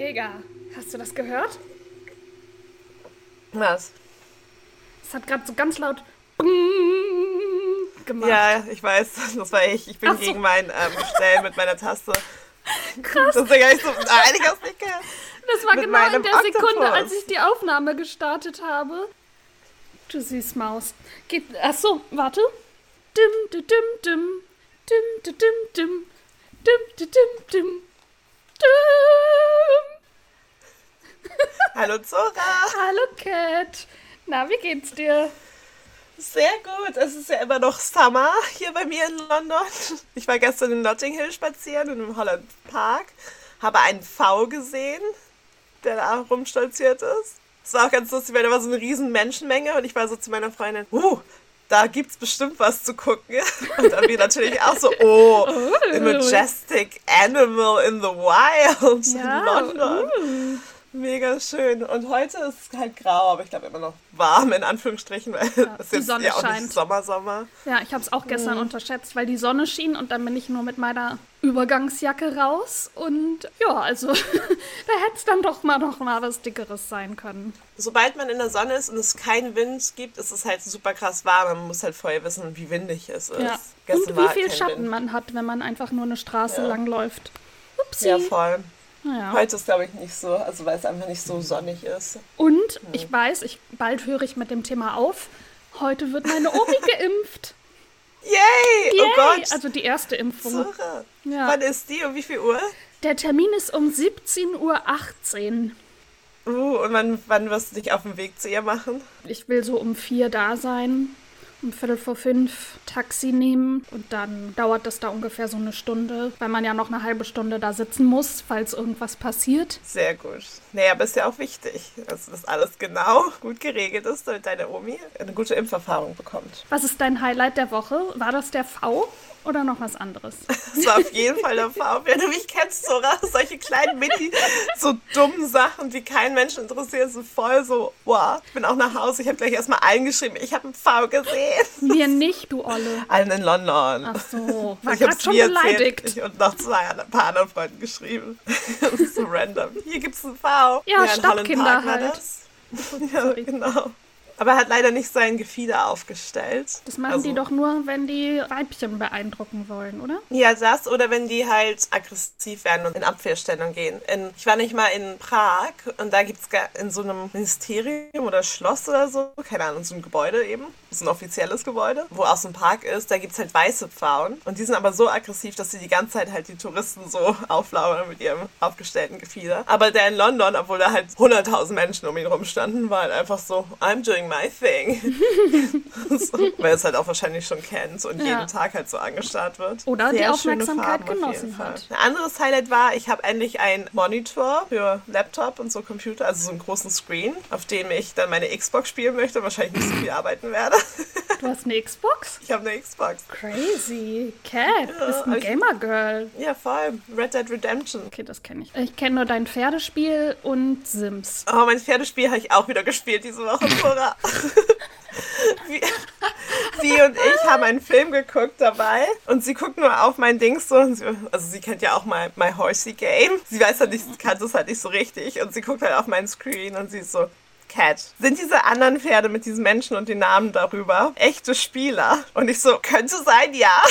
Digga, hast du das gehört? Was? Es hat gerade so ganz laut gemacht. Ja, ich weiß, das war ich. Ich bin so. gegen mein ähm, Stellen mit meiner Taste. Krass. Deswegen habe ich so, nein, ich hab's nicht gehört. Das war Mit genau in der Sekunde, Oktopus. als ich die Aufnahme gestartet habe. Du süß Maus. Geht. Ach so, warte. Dim, dim, dim, dim. Dim, dim, dim, dim. Dim, dim, dim, dim. Hallo Zora. Hallo Cat. Na, wie geht's dir? Sehr gut. Es ist ja immer noch Summer hier bei mir in London. Ich war gestern in Notting Hill spazieren und im Holland Park. Habe einen V gesehen, der da rumstolziert ist. Es war auch ganz lustig, weil da war so eine riesen Menschenmenge und ich war so zu meiner Freundin, uh, da gibt's bestimmt was zu gucken. Und dann wir natürlich auch so, oh, a majestic animal in the wild in London. uh. Mega schön. Und heute ist es halt grau, aber ich glaube immer noch warm, in Anführungsstrichen, weil es die jetzt Sonne ja auch scheint. nicht Sommer, Sommer. Ja, ich habe es auch gestern unterschätzt, weil die Sonne schien und dann bin ich nur mit meiner Übergangsjacke raus. Und ja, also da hätte es dann doch mal noch mal was Dickeres sein können. Sobald man in der Sonne ist und es keinen Wind gibt, ist es halt super krass warm. Man muss halt vorher wissen, wie windig es ist. Ja. Gestern Und wie halt viel Schatten Wind. man hat, wenn man einfach nur eine Straße Ja. lang läuft. Upsi. Ja, voll. Naja. Heute ist, glaube ich, nicht so, also weil es einfach nicht so sonnig ist. Und ich weiß, ich, bald höre ich mit dem Thema auf. Heute wird meine Omi geimpft. Yay! Yay! Oh Gott! Also die erste Impfung. Zora. Ja. Wann ist die? Um wie viel Uhr? Der Termin ist um 17.18 Uhr. Uh, und wann, wann wirst du dich auf den Weg zu ihr machen? Ich will so um vier da sein, um Viertel vor fünf Taxi nehmen und dann dauert das da ungefähr so eine Stunde, weil man ja noch eine halbe Stunde da sitzen muss, falls irgendwas passiert. Sehr gut. Naja, aber ist ja auch wichtig, dass das alles genau gut geregelt ist, damit deine Omi eine gute Impferfahrung bekommt. Was ist dein Highlight der Woche? War das der V oder noch was anderes? Das war auf jeden Fall der Fall. Wenn du mich kennst, Zora, solche kleinen Mini, so dummen Sachen, die keinen Menschen interessieren, sind voll so, wow. Ich bin auch nach Hause, ich habe gleich erstmal allen geschrieben, ich habe einen V gesehen. Mir nicht, du Olle. Allen in London. Ach so, war ich habe gerade schon beleidigt. erzählt ich und noch zwei ein paar anderen Freunden geschrieben. Das ist so random. Hier gibt's einen V. Ja, Holland Stadtkinder halt. das. Ja, genau. Aber er hat leider nicht sein Gefieder aufgestellt. Das machen Also- die doch nur, wenn die Weibchen beeindrucken wollen, oder? Ja, das oder wenn die halt aggressiv werden und in Abwehrstellung gehen. In, ich war nicht mal in Prag und da gibt's ga- in so einem Ministerium oder Schloss oder so, keine Ahnung, so ein Gebäude eben, so ein offizielles Gebäude, wo auch so ein Park ist, da gibt's halt weiße Pfauen und die sind aber so aggressiv, dass sie die ganze Zeit halt die Touristen so auflauern mit ihrem aufgestellten Gefieder. Aber der in London, obwohl da halt 100.000 Menschen um ihn rumstanden, war halt einfach so, I'm doing my thing. so, weil es halt auch wahrscheinlich schon kennt und Ja. jeden Tag halt so angestarrt wird. Oder die schöne Aufmerksamkeit Farben auf genossen Fall. hat. Ein anderes Highlight war, ich habe endlich einen Monitor für Laptop und so Computer, also so einen großen Screen, auf dem ich dann meine Xbox spielen möchte und wahrscheinlich nicht so viel arbeiten werde. Du hast eine Xbox? Ich habe eine Xbox. Crazy. Cat, bist aber ein ich- Gamer-Girl. Ja, voll. Red Dead Redemption. Okay, das kenne ich. Ich kenne nur dein Pferdespiel und Sims. Oh, mein Pferdespiel habe ich auch wieder gespielt diese Woche, Zora. Sie, und ich haben einen Film geguckt dabei und sie guckt nur auf mein Ding so. Sie, also sie kennt ja auch my, my Horsey Game. Sie weiß halt nicht, kann das halt nicht so richtig und sie guckt halt auf meinen Screen und sie ist so, Cat, sind diese anderen Pferde mit diesen Menschen und den Namen darüber echte Spieler? Und ich so, könnte sein, ja.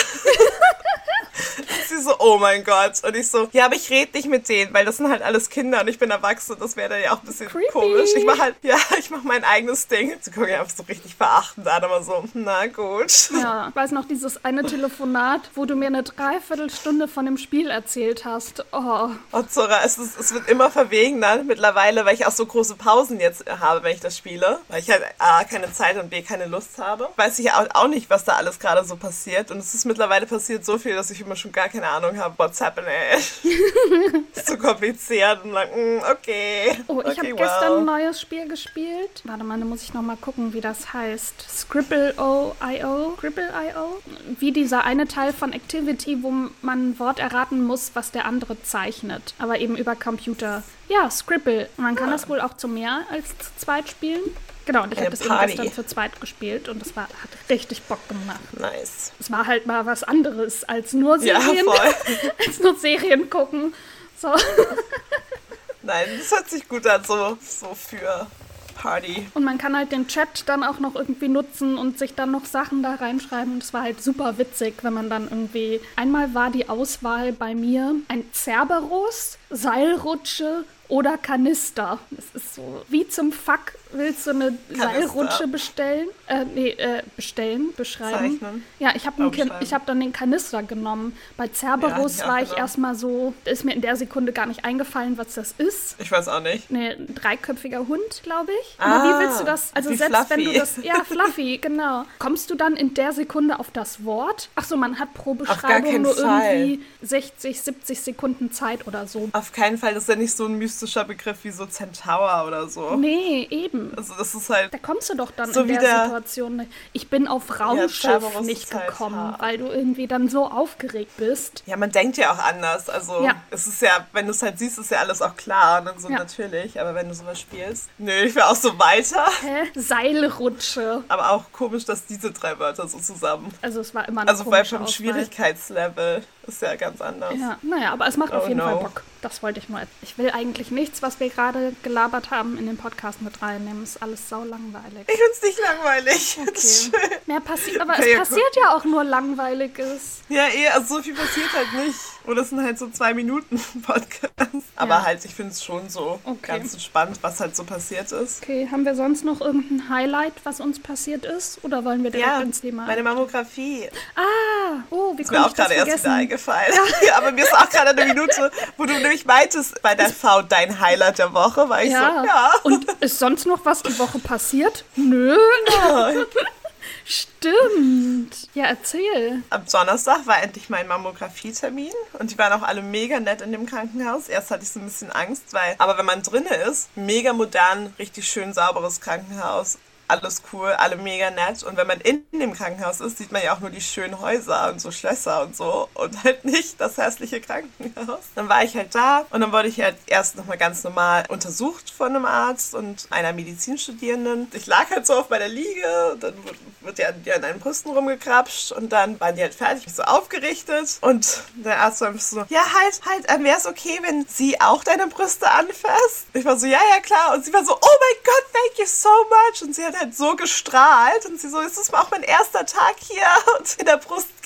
Sie so, oh mein Gott. Und ich so, ja, aber ich rede nicht mit denen, weil das sind halt alles Kinder und ich bin erwachsen. Das wäre dann ja auch ein bisschen Creepy. komisch. Ich mache halt, ja, ich mache mein eigenes Ding. Sie gucken einfach so richtig verachtend an, aber so, na gut. Ja, ich weiß noch dieses eine Telefonat, wo du mir eine Dreiviertelstunde von dem Spiel erzählt hast. Oh, Oh, Zora, es, ist, es wird immer verwegener mittlerweile, weil ich auch so große Pausen jetzt habe, wenn ich das spiele. Weil ich halt A, keine Zeit und B, keine Lust habe. Weiß ich auch, auch nicht, was da alles gerade so passiert. Und es ist mittlerweile passiert so viel, dass ich immer schon gar keine Ahnung habe, what's happening. ist zu kompliziert und dann, mm, okay. oh ich okay, habe gestern ein well. neues Spiel gespielt. Warte mal, da muss ich noch mal gucken, wie das heißt. Scribble.io. Scribble.io. Wie dieser eine Teil von Activity, wo man ein Wort erraten muss, was der andere zeichnet. Aber eben über Computer. Ja, Scribble. Man kann das wohl auch zu mehr als zu zweit spielen. Genau, und ich Eine habe das eben gestern zu zweit gespielt und es war, hat richtig Bock gemacht. Nice. Es war halt mal was anderes als nur Ja, Serien, voll. als nur Serien gucken. So. Nein, das hört sich gut an, so, so für Party. Und man kann halt den Chat dann auch noch irgendwie nutzen und sich dann noch Sachen da reinschreiben. Und es war halt super witzig, wenn man dann irgendwie. Einmal war die Auswahl bei mir ein Cerberus, Seilrutsche oder Kanister. Das ist so, wie zum Fuck willst du eine Kanister. Seilrutsche bestellen? Äh, nee, äh, bestellen, beschreiben. Zeichnen. Ja, ich habe hab dann den Kanister genommen. Bei Cerberus ja, war ich erstmal so, ist mir in der Sekunde gar nicht eingefallen, was das ist. Ich weiß auch nicht. Nee, ein dreiköpfiger Hund, glaube ich. Ah, Aber wie willst du das? Also selbst Fluffy. wenn du das. Ja, Fluffy, genau. Kommst du dann in der Sekunde auf das Wort? Ach so, man hat pro Beschreibung nur Fall. irgendwie 60, 70 Sekunden Zeit oder so. Auf keinen Fall, das ist ja nicht so ein mystischer Begriff wie so Centaur oder so. Nee, eben. Also das ist halt. Da kommst du doch dann so in der, der Situation. Ich bin auf Raumschiff ja, nicht gekommen, halt weil du irgendwie dann so aufgeregt bist. Ja, man denkt ja auch anders. Also ja. es ist ja, wenn du es halt siehst, ist ja alles auch klar und dann so ja. natürlich. Aber wenn du sowas spielst, nö, ich wäre auch so weiter. Hä? Seilrutsche. Aber auch komisch, dass diese drei Wörter so zusammen. Also es war immer ein Also weil vom Schwierigkeitslevel ist ja ganz anders. Ja, naja, aber es macht oh auf jeden no. Fall Bock. Das wollte ich nur. Ich will eigentlich nichts, was wir gerade gelabert haben, in den Podcast mit reinnehmen. Ist alles sau langweilig. Ich finde es nicht langweilig. Okay. Mehr passiert, aber okay, es passiert ja auch nur Langweiliges. Ja, eh, also so viel passiert halt nicht. Oder es sind halt so zwei Minuten Podcast. Aber ja. halt, ich finde es schon so okay. ganz entspannt, was halt so passiert ist. Okay, haben wir sonst noch irgendein Highlight, was uns passiert ist? Oder wollen wir direkt ja, ins Thema? Meine Mammografie. Ah, oh, wie ist mir auch gerade erst wieder eingefallen. Ja. aber mir ist auch gerade eine Minute, wo du nämlich meintest, bei der V dein Highlight der Woche, war ich ja. so, ja. Und ist sonst noch was die Woche passiert? Nö. Nein. Stimmt. Ja, erzähl. Am Donnerstag war endlich mein Mammographie-Termin und die waren auch alle mega nett in dem Krankenhaus. Erst hatte ich so ein bisschen Angst, weil, aber wenn man drinne ist, mega modern, richtig schön sauberes Krankenhaus alles cool, alle mega nett. Und wenn man in dem Krankenhaus ist, sieht man ja auch nur die schönen Häuser und so Schlösser und so und halt nicht das hässliche Krankenhaus. Dann war ich halt da und dann wurde ich halt erst nochmal ganz normal untersucht von einem Arzt und einer Medizinstudierenden. Ich lag halt so auf meiner Liege und dann wird ja an einen Brüsten rumgekrapscht und dann waren die halt fertig, so aufgerichtet und der Arzt war so, ja halt, halt, ähm, wäre es okay, wenn sie auch deine Brüste anfasst? Ich war so, ja, ja, klar. Und sie war so, oh mein Gott, thank you so much. Und sie hat so gestrahlt und sie so, ist das auch mein erster Tag hier und in der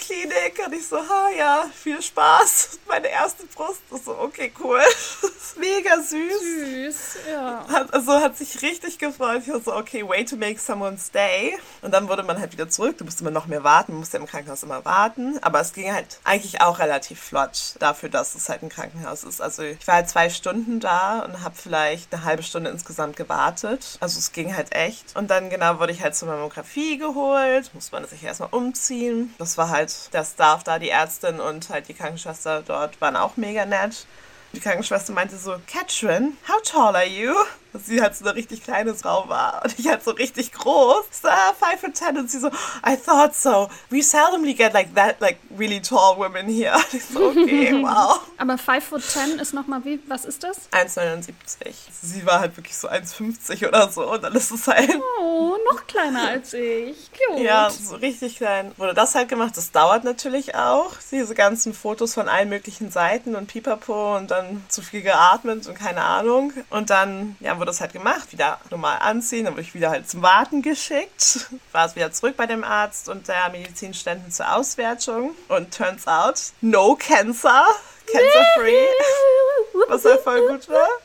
Brustklinik und ich so, ha ja, viel Spaß. Meine erste Brust ist so, okay, cool. Mega süß. Süß, ja. Hat, also hat sich richtig gefreut. Ich war so, okay, way to make someone stay. Und dann wurde man halt wieder zurück. Du musst immer noch mehr warten. Man musste im Krankenhaus immer warten. Aber es ging halt eigentlich auch relativ flott dafür, dass es halt ein Krankenhaus ist. Also ich war halt zwei Stunden da und habe vielleicht eine halbe Stunde insgesamt gewartet. Also es ging halt echt. Und dann genau wurde ich halt zur Mammographie geholt, muss man sich erstmal umziehen. Das war halt der Staff da, die Ärztin und halt die Krankenschwester dort waren auch mega nett. Die Krankenschwester meinte so, Katrin, how tall are you? Dass sie halt so eine richtig kleine Frau war und ich halt so richtig groß. So, ah, five foot ten und sie so, I thought so. We seldomly get like that, like really tall women here. Und ich so, okay, wow. Aber five foot ten ist nochmal wie, was ist das? 1,79. Sie war halt wirklich so 1,50 oder so und dann ist es halt... Oh, noch kleiner als ich. Cute. Ja, so richtig klein. Wurde das halt gemacht. Das dauert natürlich auch. Diese ganzen Fotos von allen möglichen Seiten und pipapo und dann zu viel geatmet und keine Ahnung. Und dann, ja, wurde das halt gemacht, wieder normal anziehen, dann wurde ich wieder halt zum Warten geschickt, war es wieder zurück bei dem Arzt und der Medizinständen zur Auswertung und turns out, no cancer, cancer free, was halt voll gut war.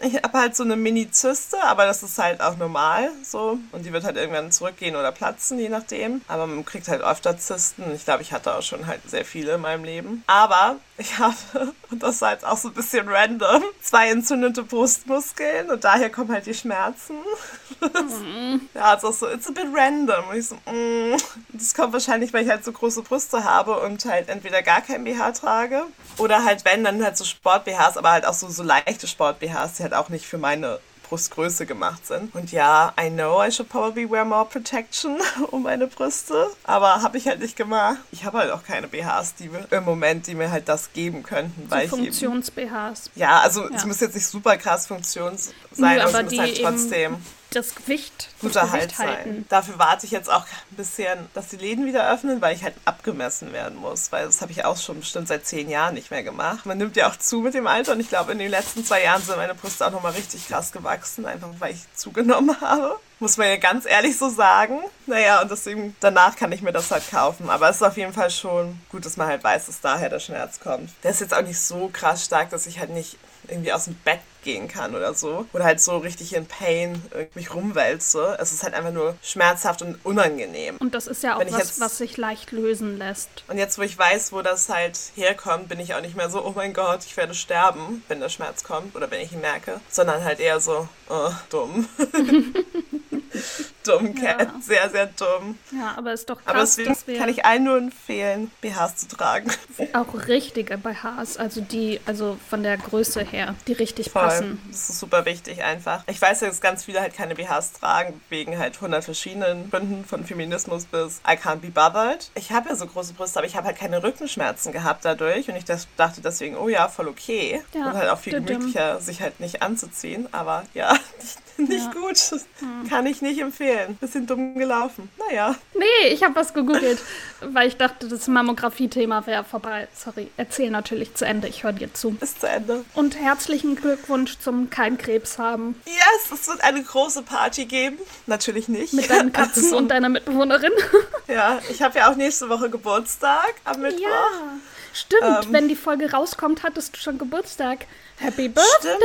Ich habe halt so eine Mini-Zyste, aber das ist halt auch normal so. Und die wird halt irgendwann zurückgehen oder platzen, je nachdem. Aber man kriegt halt öfter Zysten. Ich glaube, ich hatte auch schon halt sehr viele in meinem Leben. Aber ich habe, und das war jetzt auch so ein bisschen random, zwei entzündete Brustmuskeln und daher kommen halt die Schmerzen. Mhm. ja, ist so, it's a bit random. Und ich so, mm. Das kommt wahrscheinlich, weil ich halt so große Brüste habe und halt entweder gar kein BH trage oder halt, wenn, dann halt so Sport-BHs, aber halt auch so, so leichte Sport-BHs, die halt auch nicht für meine Brustgröße gemacht sind. Und ja, I know I should probably wear more protection um meine Brüste, aber habe ich halt nicht gemacht. Ich habe halt auch keine BHs, die mir im Moment, die mir halt das geben könnten. So Funktions-BHs. Ja, also ja. es muss jetzt nicht super krass Funktions sein, Nö, aber, aber es muss halt trotzdem das Gewicht, guter das Halt sein. halten. Dafür warte ich jetzt auch ein bisschen, dass die Läden wieder öffnen, weil ich halt abgemessen werden muss. Weil das habe ich auch schon bestimmt seit zehn Jahren nicht mehr gemacht. Man nimmt ja auch zu mit dem Alter und ich glaube, in den letzten zwei Jahren sind meine Brüste auch nochmal richtig krass gewachsen, einfach weil ich zugenommen habe. Muss man ja ganz ehrlich so sagen. Naja, und deswegen, danach kann ich mir das halt kaufen. Aber es ist auf jeden Fall schon gut, dass man halt weiß, dass daher der Schmerz kommt. Der ist jetzt auch nicht so krass stark, dass ich halt nicht irgendwie aus dem Bett gehen kann oder so. Oder halt so richtig in Pain mich rumwälze. Es ist halt einfach nur schmerzhaft und unangenehm. Und das ist ja auch was, jetzt- was sich leicht lösen lässt. Und jetzt, wo ich weiß, wo das halt herkommt, bin ich auch nicht mehr so, oh mein Gott, ich werde sterben, wenn der Schmerz kommt oder wenn ich ihn merke. Sondern halt eher so, oh, dumm. dumm, Cat. Ja. Sehr, sehr dumm. Ja, aber ist doch Aber krass, deswegen dass wir kann ich allen nur empfehlen, BHs zu tragen. auch richtige BHs, also die, also von der Größe her, die richtig Voll. passen. Das ist super wichtig einfach. Ich weiß ja, dass ganz viele halt keine BHs tragen, wegen halt 100 verschiedenen Gründen, von Feminismus bis I can't be bothered. Ich habe ja so große Brüste, aber ich habe halt keine Rückenschmerzen gehabt dadurch und ich das, dachte deswegen, oh ja, voll okay. Ja, und halt auch viel gemütlicher, sich halt nicht anzuziehen, aber ja, nicht, nicht Ja. Hm. gut. Kann ich nicht empfehlen. Bisschen dumm gelaufen. Naja. Nee, ich habe was gegoogelt, weil ich dachte, das Mamographie-Thema wäre vorbei. Sorry, erzähl natürlich zu Ende, ich höre dir zu. Bis zu Ende. Und herzlichen Glückwunsch zum kein Krebs haben. Yes, es wird eine große Party geben. Natürlich nicht. Mit deinen Katzen Also, und deiner Mitbewohnerin. Ja, ich habe ja auch nächste Woche Geburtstag am Mittwoch. Ja, stimmt. Ähm. Wenn die Folge rauskommt, hattest du schon Geburtstag. Happy Birthday!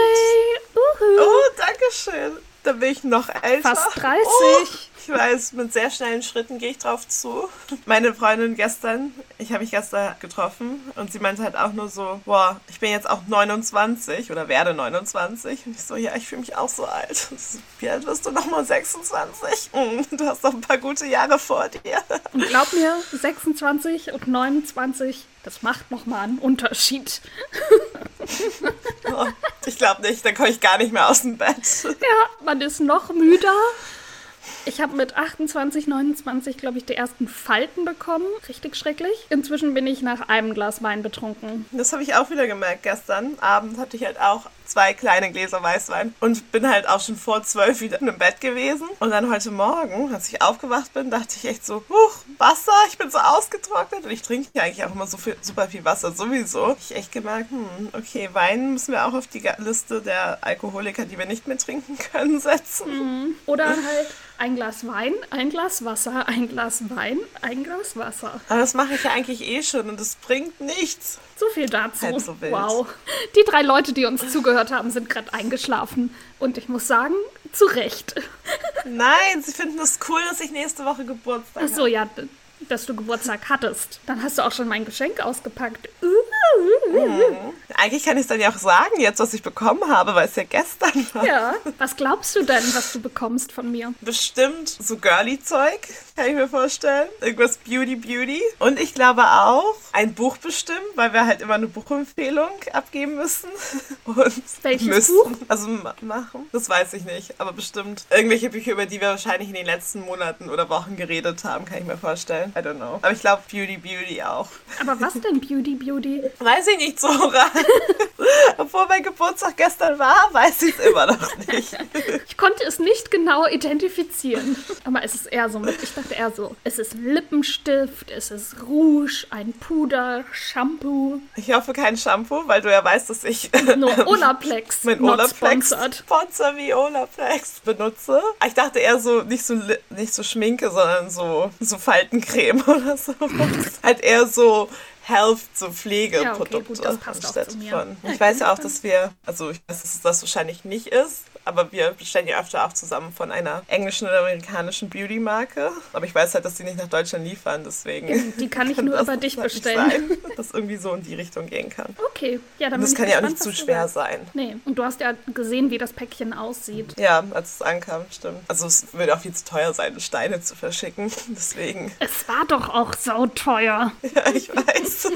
Uhu. Oh, danke schön. Da bin ich noch älter. Fast 30. Oh, ich weiß, mit sehr schnellen Schritten gehe ich drauf zu. Meine Freundin gestern, ich habe mich gestern getroffen und sie meinte halt auch nur so, boah, ich bin jetzt auch 29 oder werde 29. Und ich so, ja, ich fühle mich auch so alt. So, Wie alt wirst du nochmal? 26? Mm, Du hast noch ein paar gute Jahre vor dir. Und glaub mir, 26 und 29, das macht nochmal einen Unterschied. Oh, ich glaube nicht, dann komme ich gar nicht mehr aus dem Bett. Ja, man ist noch müder. Ich habe mit 28, 29, glaube ich, die ersten Falten bekommen. Richtig schrecklich. Inzwischen bin ich nach einem Glas Wein betrunken. Das habe ich auch wieder gemerkt. Gestern Abend hatte ich halt auch zwei kleine Gläser Weißwein und bin halt auch schon vor zwölf wieder im Bett gewesen. Und dann heute Morgen, als ich aufgewacht bin, dachte ich echt so, huch, Wasser, ich bin so ausgetrocknet. Und ich trinke ja eigentlich auch immer so viel, super viel Wasser sowieso. Ich echt gemerkt, hm, okay, Wein müssen wir auch auf die Liste der Alkoholiker, die wir nicht mehr trinken können, setzen. Oder halt ein Glas Wein, ein Glas Wasser, ein Glas Wein, ein Glas Wasser. Aber das mache ich ja eigentlich eh schon und es bringt nichts. So viel dazu. Halb so wow. Die drei Leute, die uns zugehört haben, sind gerade eingeschlafen. Und ich muss sagen, zu Recht. Nein, sie finden es cool, dass ich nächste Woche Geburtstag Ach so, ja, dass du Geburtstag hattest. Dann hast du auch schon mein Geschenk ausgepackt. Uh, habe. Eigentlich kann ich es dann ja auch sagen, jetzt, was ich bekommen habe, weil es ja gestern war. Ja. Was glaubst du denn, was du bekommst von mir? Bestimmt so girly-Zeug, kann ich mir vorstellen. Irgendwas Beauty-Beauty. Und ich glaube auch ein Buch bestimmt, weil wir halt immer eine Buchempfehlung abgeben müssen. Und Welches müssen. Buch? Also ma- machen. Das weiß ich nicht. Aber bestimmt irgendwelche Bücher, über die wir wahrscheinlich in den letzten Monaten oder Wochen geredet haben, kann ich mir vorstellen. I don't know. Aber ich glaube Beauty-Beauty auch. Aber was denn Beauty Beauty? Weiß ich nicht, Zora. Obwohl mein Geburtstag gestern war, weiß ich es immer noch nicht. Ich konnte es nicht genau identifizieren. Aber es ist eher so mit, ich dachte eher so, es ist Lippenstift, es ist Rouge, ein Puder, Shampoo, Ich hoffe kein Shampoo, weil du ja weißt, dass ich nur Olaplex, mein Olaplex. Sponsor wie Olaplex benutze. Ich dachte eher so nicht so nicht so Schminke, sondern so so Faltencreme oder so. halt eher so Health, so Pflegeprodukte. Ja, okay, gut, das passt auch zu mir. Von. Ich weiß ja auch, dass wir, also ich weiß, dass es das wahrscheinlich nicht ist, aber wir bestellen ja öfter auch zusammen von einer englischen oder amerikanischen Beauty-Marke. Aber ich weiß halt, dass die nicht nach Deutschland liefern, deswegen. Die kann ich kann nur über dich halt bestellen. Sein, dass irgendwie so in die Richtung gehen kann. Okay, ja, dann Und das kann ich ja auch gespannt, nicht zu schwer sein. Nee, und du hast ja gesehen, wie das Päckchen aussieht. Ja, als es ankam, stimmt. Also es würde auch viel zu teuer sein, Steine zu verschicken. Deswegen, Es war doch auch sauteuer. ja, ich weiß.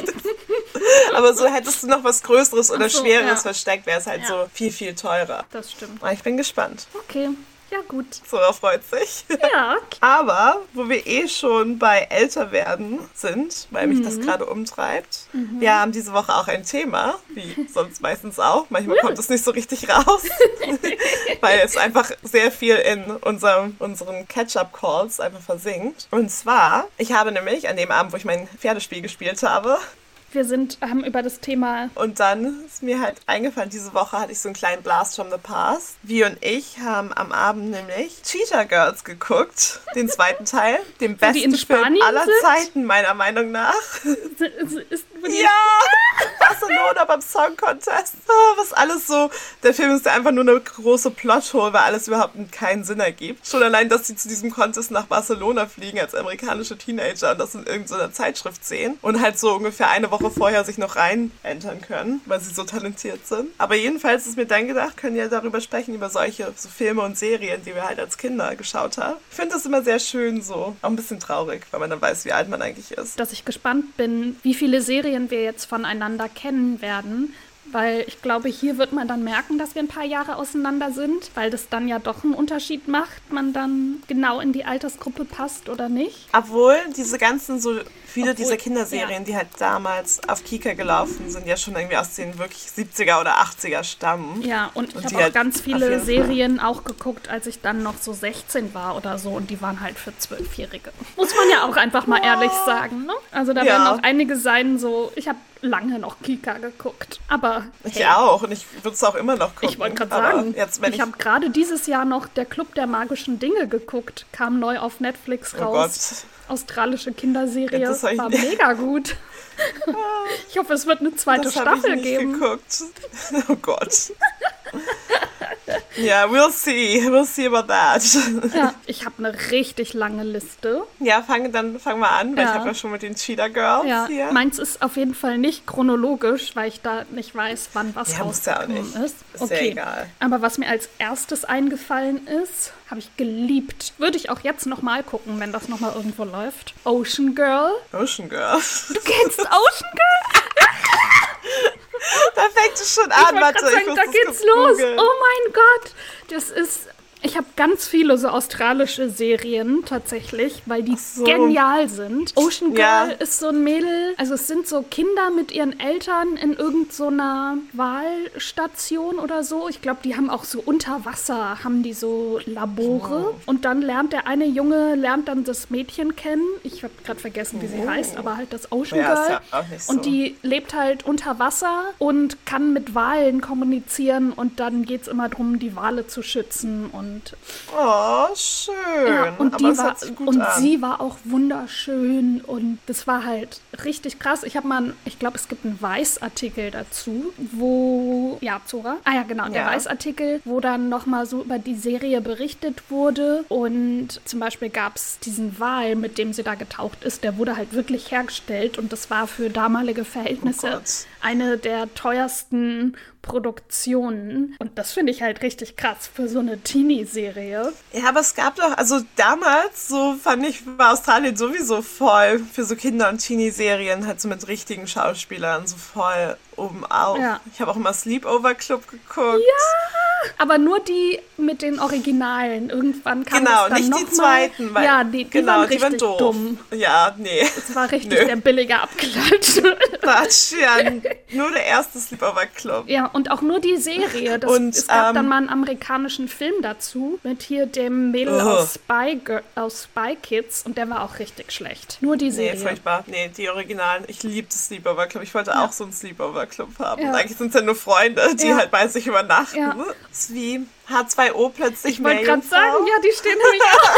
Aber so hättest du noch was Größeres oder so, Schwereres ja. versteckt, wäre es halt Ja. so viel, viel teurer. Das stimmt. Aber ich bin gespannt. Okay. Ja, gut. Zora freut sich. Ja. Aber wo wir eh schon bei älter werden sind, weil mich das gerade umtreibt, wir haben diese Woche auch ein Thema, wie sonst meistens auch. Manchmal kommt es nicht so richtig raus, weil es einfach sehr viel in unserem, unseren Catch-up-Calls einfach versinkt. Und zwar, ich habe nämlich an dem Abend, wo ich mein Pferdespiel gespielt habe, Wir sind, haben über das Thema und dann ist mir halt eingefallen, diese Woche hatte ich so einen kleinen Blast from the Past. Wir und ich haben am Abend nämlich Cheetah Girls geguckt, den zweiten Teil, den besten Film aller sind? Zeiten, meiner Meinung nach. ist, die- Ja! Barcelona beim Song Contest. Ah, Was alles so. Der Film ist ja einfach nur eine große Plothole, weil alles überhaupt keinen Sinn ergibt. Schon allein, dass sie zu diesem Contest nach Barcelona fliegen als amerikanische Teenager und das in irgendeiner Zeitschrift sehen und halt so ungefähr eine Woche vorher sich noch rein entern können, weil sie so talentiert sind. Aber jedenfalls ist mir dann gedacht, können ja darüber sprechen, über solche so Filme und Serien, die wir halt als Kinder geschaut haben. Ich finde das immer sehr schön so. Auch ein bisschen traurig, weil man dann weiß, wie alt man eigentlich ist. dass ich gespannt bin, wie viele Serien wir jetzt voneinander kennen werden. Weil ich glaube, hier wird man dann merken, dass wir ein paar Jahre auseinander sind, weil das dann ja doch einen Unterschied macht, man dann genau in die Altersgruppe passt oder nicht. Obwohl diese ganzen so viele Obwohl, dieser Kinderserien, die halt damals auf Kika gelaufen sind, ja schon irgendwie aus den wirklich 70er oder 80er stammen. Ja, und ich Und habe die auch halt ganz viele Serien auch geguckt, als ich dann noch so 16 war oder so und die waren halt für Zwölfjährige. Muss man ja auch einfach mal ehrlich sagen, ne? Also da Ja. werden auch einige sein, so, ich habe lange noch Kika geguckt. Aber Ich hey, auch und ich würde es auch immer noch gucken. Ich wollte gerade sagen, jetzt, ich ich, habe gerade dieses Jahr noch der Club der magischen Dinge geguckt, kam neu auf Netflix Oh raus. Australische Kinderserie, Ja, das ich war mega gut. ich hoffe, es wird eine zweite das habe ich Staffel nicht geben. geguckt. Oh Gott. Ja, we'll see. We'll see about that. Ja, ich habe eine richtig lange Liste. Ja, fang, dann fangen wir an, weil Ja. ich habe ja schon mit den Cheetah Girls Ja, hier. meins ist auf jeden Fall nicht chronologisch, weil ich da nicht weiß, wann was Ja, ja rausgekommen nicht. ist. Ist ja egal. Aber was mir als erstes eingefallen ist, habe ich geliebt. Würde ich auch jetzt noch mal gucken, wenn das noch mal irgendwo läuft. Ocean Girl. Ocean Girl. Du kennst Ocean Girl? da fängt es schon Ich an, warte. gerade sagen, ich da geht's los. Oh mein Gott. Das ist. Ich habe ganz viele so australische Serien tatsächlich, weil die so. genial sind. Ocean Girl Ja. ist so ein Mädel, also es sind so Kinder mit ihren Eltern in irgendeiner Wahlstation oder so. Ich glaube, die haben auch so unter Wasser, haben die so Labore. Oh. Und dann lernt der eine Junge, lernt dann das Mädchen kennen. Ich habe gerade vergessen, wie sie Oh. heißt, aber halt das Ocean Ja, ist Girl. ja auch nicht so. Und die lebt halt unter Wasser und kann mit Walen kommunizieren und dann geht es immer darum, die Wale zu schützen und, Oh, schön. ja, und, Aber die war, und an. sie war auch wunderschön und das war halt richtig krass. Ich habe mal, ich glaube, es gibt einen Weiß-Artikel dazu, wo, ja, Zora, ah ja, genau, der Ja. Weiß-Artikel, wo dann nochmal so über die Serie berichtet wurde und zum Beispiel gab es diesen Wal, mit dem sie da getaucht ist, der wurde halt wirklich hergestellt und das war für damalige Verhältnisse Gott. eine der teuersten Produktionen. Und das finde ich halt richtig krass für so eine Teenie-Serie. Ja, aber es gab doch, also damals, so fand ich, war Australien sowieso voll für so Kinder- und Teenie-Serien, halt so mit richtigen Schauspielern, so voll oben auf. Ja. Ich habe auch immer Sleepover Club geguckt. Aber nur die mit den Originalen. Irgendwann kam Genau, das dann nicht die zweiten, weil ja, die, die genau, waren die richtig waren doof. dumm. Ja, nee. Das war richtig Nö. der billige Abklatsch. Quatsch, ja, nur der erste Sleepover Club. ja, und auch nur die Serie. Das, Und, es gab ähm, dann mal einen amerikanischen Film dazu mit hier dem Mädel Ugh. aus Spy, Girl- aus Spy Kids und der war auch richtig schlecht. Nur die Nee, Serie. furchtbar. Nee, die Originalen. Ich liebte Sleepover Club. Ich wollte auch so einen Sleepover Club haben. Ja. Eigentlich sind es ja nur Freunde, die Ja. halt bei sich übernachten. Ja. Ist wie H2O plötzlich Ich wollte gerade sagen, ja, die stehen nämlich auch.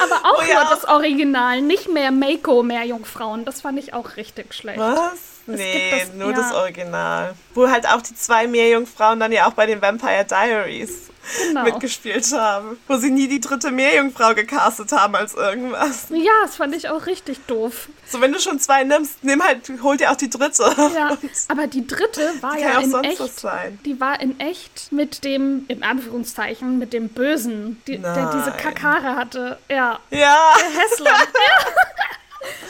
Aber auch Oh ja. nur das Original, nicht mehr Mako, mehr Jungfrauen. Das fand ich auch richtig schlecht. Was? Nee, das- nur ja. das Original. Wo halt auch die zwei Meerjungfrauen dann ja auch bei den Vampire Diaries Genau. mitgespielt haben. Wo sie nie die dritte Meerjungfrau gecastet haben als irgendwas. Ja, das fand ich auch richtig doof. So, wenn du schon zwei nimmst, nimm halt, hol dir auch die dritte. Ja, aber die dritte war kann ja ja auch in sonst was echt. sein. Die war in echt mit dem, in Anführungszeichen, mit dem Bösen, die, der diese. Kakare hatte. Ja, Ja. der Hässler. ja.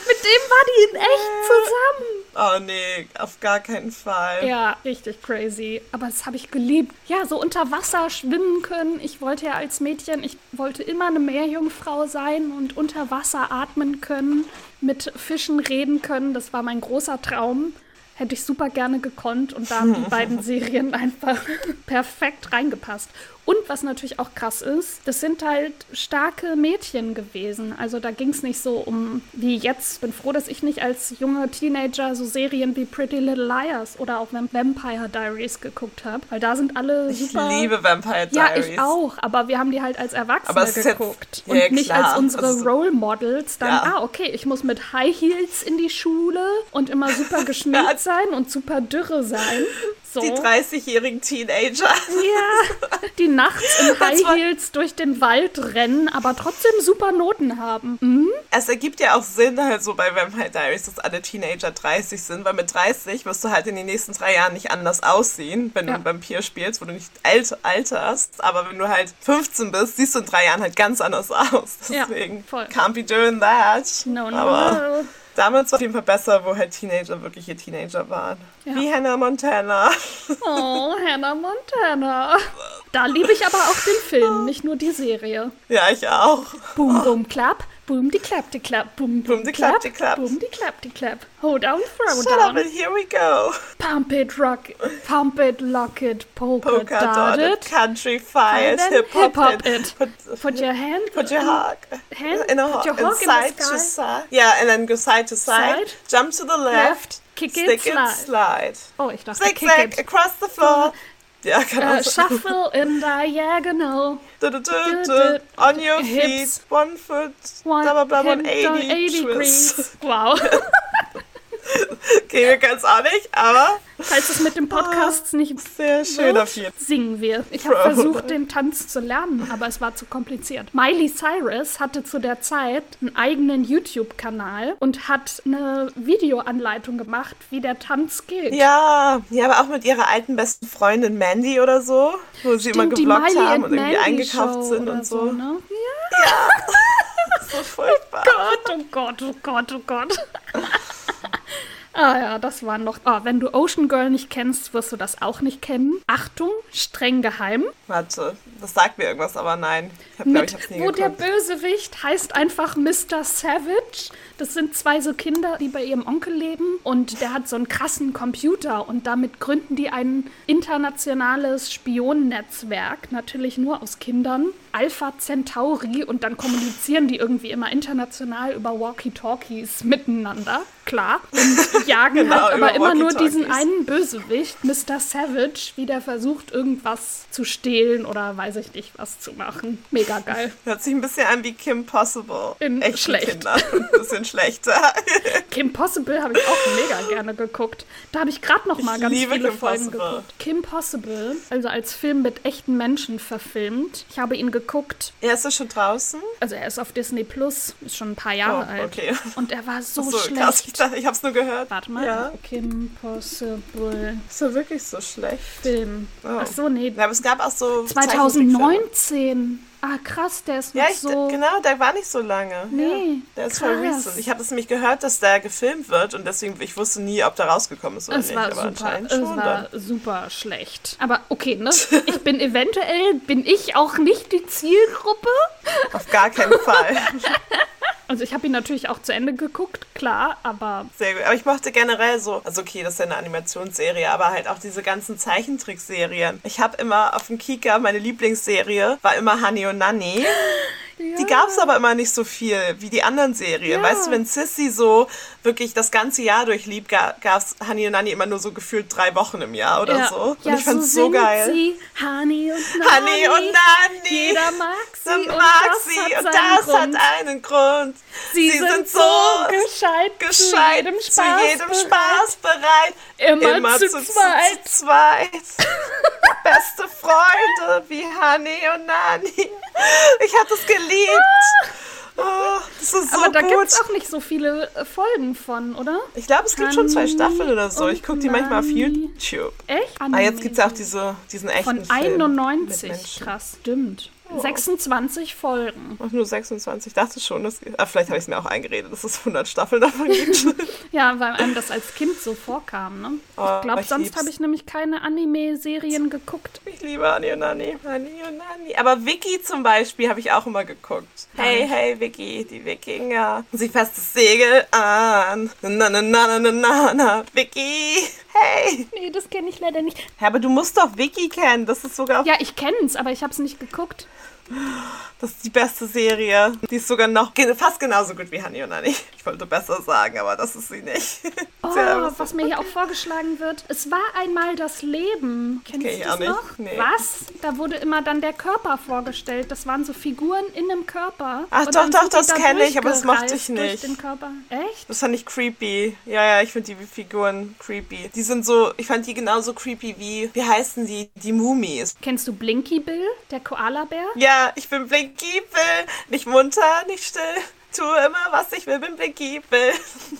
Mit dem war die in echt zusammen. Oh nee, auf gar keinen Fall. Ja, richtig crazy. Aber das habe ich geliebt. Ja, so unter Wasser schwimmen können. Ich wollte ja als Mädchen, ich wollte immer eine Meerjungfrau sein und unter Wasser atmen können, mit Fischen reden können. Das war mein großer Traum. Hätte ich super gerne gekonnt und da haben die beiden Serien einfach perfekt reingepasst. Und was natürlich auch krass ist, das sind halt starke Mädchen gewesen. Also da ging es nicht so um wie jetzt. Bin froh, dass ich nicht als junge Teenager so Serien wie Pretty Little Liars oder auch Vampire Diaries geguckt habe. Weil da sind alle Ich super. liebe Vampire Ja, Diaries. ich auch, aber wir haben die halt als Erwachsene ist jetzt- geguckt Ja, und nicht klar. als unsere Also- Role Models. Dann, Ja. ah, okay, ich muss mit High Heels in die Schule und immer super geschminkt sein und super dürre sein. So. Die 30-jährigen Teenager. Ja, die nachts in High Heels durch den Wald rennen, aber trotzdem super Noten haben. Mhm. Es ergibt ja auch Sinn halt so bei Vampire Diaries, dass alle Teenager 30 sind, weil mit 30 wirst du halt in den nächsten drei Jahren nicht anders aussehen, wenn du Ja. einen Vampir spielst, wo du nicht alt, alterst. Aber wenn du halt 15 bist, siehst du in drei Jahren halt ganz anders aus. Ja, Deswegen voll. can't be doing that. No, no, Aber no. Damals war es auf jeden Fall besser, wo halt Teenager wirkliche Teenager waren. Ja. Wie Hannah Montana. Oh, Hannah Montana. Da liebe ich aber auch den Film, nicht nur die Serie. ja, ich auch. Boom, boom, clap. Boom, die clap, die clap. Boom, Boom, die clap, die clap. Boom, die clap, die clap. Hold down, throw Shut up down. and here we go. Pump it, rock it. Pump it, lock it. Polka, Polka dotted, dotted. country then hip hop hip-hop it. it. Put, Put your hand. Put your hawk Hand- in a put hawk, your and hawk in the side sky. to side. Yeah, and then go side to side. Side. Jump to the left. Left. Kick it, stick it, slide. slide. Oh, ich dachte, Zig kick zag it. across the floor. Ja, keine Uh, shuffle in diagonal. Du, du, du, du, du. On your hips. feet, one foot, One, blah, blah, blah, hip 180 80 twist. degrees. Wow. Okay, wir können es auch nicht, aber Falls es mit dem Podcast nicht sehr schön wird, auf jeden singen wir. Ich habe versucht, den Tanz zu lernen, aber es war zu kompliziert. Miley Cyrus hatte zu der Zeit einen eigenen YouTube-Kanal und hat eine Videoanleitung gemacht, wie der Tanz geht. Ja, ja, aber auch mit ihrer alten besten Freundin Mandy oder so, wo sie immer Stimmt, gevloggt Miley haben und irgendwie Mandy eingekauft Show sind und so. ne? Ja. So furchtbar. Gott, oh Gott, oh Gott, oh Gott. Ah ja, das war noch. Ah, wenn du Ocean Girl nicht kennst, wirst du das auch nicht kennen. Achtung, streng geheim. Warte, das sagt mir irgendwas, aber nein. Ich ich Mit, hab's nie wo der geguckt. Bösewicht heißt einfach Mr. Savage. Das sind zwei so Kinder, die bei ihrem Onkel leben. Und der hat so einen krassen Computer. Und damit gründen die ein internationales Spionennetzwerk. Natürlich nur aus Kindern. Alpha Centauri. Und dann kommunizieren die irgendwie immer international über Walkie-Talkies miteinander. Klar. Und jagen Genau, halt aber immer nur diesen einen Bösewicht, Mr. Savage, wie der versucht, irgendwas zu stehlen oder weiß ich nicht, was zu machen. Mega geil. Hört sich ein bisschen an wie Kim Possible. In Echte schlecht. Kinder. Ein bisschen schlechter. Kim Possible habe ich auch mega gerne geguckt. Da habe ich gerade noch mal Ich ganz liebe viele Kim Folgen Possible. geguckt. Kim Possible, also als Film mit echten Menschen verfilmt. Ich habe ihn geguckt. Er ist er schon draußen? Also er ist auf Disney Plus, ist schon ein paar Jahre Oh, alt. okay. Und er war so, So, schlecht. krass. Ich, dachte, ich hab's nur gehört. Warte mal. Ja. Kim Possible Ist er wirklich so schlecht? Film. Oh. Ach so, nee. Ja, aber es gab auch so. Zeichentrickfilme. 2019. Ah, krass, der ist noch Ja, ich, so. genau, der war nicht so lange. Nee, ja, der ist voll krass. recent. Ich habe es nämlich gehört, dass der gefilmt wird und deswegen, ich wusste nie, ob der rausgekommen ist oder Es nicht. war aber super, anscheinend es schon. war dann. super schlecht. Aber okay, ne? Ich bin eventuell, bin ich auch nicht die Zielgruppe. Auf gar keinen Fall. Also ich habe ihn natürlich auch zu Ende geguckt, klar, aber Sehr gut. Aber ich mochte generell so, also okay, das ist ja eine Animationsserie, aber halt auch diese ganzen Zeichentrickserien. Ich habe immer auf dem Kika, meine Lieblingsserie war immer Honey und Die gab es aber immer nicht so viel wie die anderen Serien. Ja. Weißt du, wenn Sissy so wirklich das ganze Jahr durchlieb, gab es Honey und Nanny immer nur so gefühlt drei Wochen im Jahr oder ja, so. Und ich fand es so singt geil. Sie, Honey und Nanny. Honey und Nanny. Jeder mag sie Sie und mag das sie hat und seinen das Grund. hat einen Grund. Sie, sind, so gescheit, gescheit, zu jedem Spaß, zu jedem Spaß bereit, Immer zu zweit. zu zweit. Beste Freunde wie Honey und Nani. Ich hatte es geliebt. Oh, das ist so Aber da gibt es auch nicht so viele äh, Folgen von, oder? Ich glaube, es gibt schon zwei Staffeln oder so. Ich gucke die manchmal auf. YouTube. Echt? Ah, jetzt gibt es ja auch diese, diesen echten Von Film mit 91. Menschen. Krass, stimmt. 26 Folgen. Ach, nur 26. Ich dachte schon, dass, ah, vielleicht habe ich es mir auch eingeredet, dass es 100 Staffeln davon gibt. Ja, weil einem das als Kind so vorkam, ne? Oh, ich glaube, sonst habe ich nämlich keine Anime-Serien geguckt. Ich liebe Annie und Annie. Annie und Annie. Aber Vicky zum Beispiel habe ich auch immer geguckt. Hey, hey, Vicky, die Wikinger. Sie fasst das Segel an. Na, na, na, na, na, na, na. Vicky, hey. Nee, das kenne ich leider nicht. Ja, aber du musst doch Vicky kennen. Das ist sogar Ja, ich kenne es, aber ich habe es nicht geguckt. Das ist die beste Serie. Die ist sogar noch fast genauso gut wie Honey und Annie. Ich wollte besser sagen, aber das ist sie nicht. Oh, was- mir hier auch vorgeschlagen wird. Es war einmal das Leben. Kennst Kenn du das noch? Nee. Was? Da wurde immer dann der Körper vorgestellt. Das waren so Figuren in einem Körper. Ach, Und doch, doch, das da kenn ich, aber das mochte ich nicht. den Körper. Echt? Das fand ich creepy. Ja, ja, ich finde die Figuren creepy. Die sind so, ich fand die genauso creepy wie, wie heißen die? Die Mumis. Kennst du Blinky Bill, der Koala-Bär? Ja, ich bin Blinky Bill. Nicht munter, nicht still. Tue immer, was ich will, bin Bill.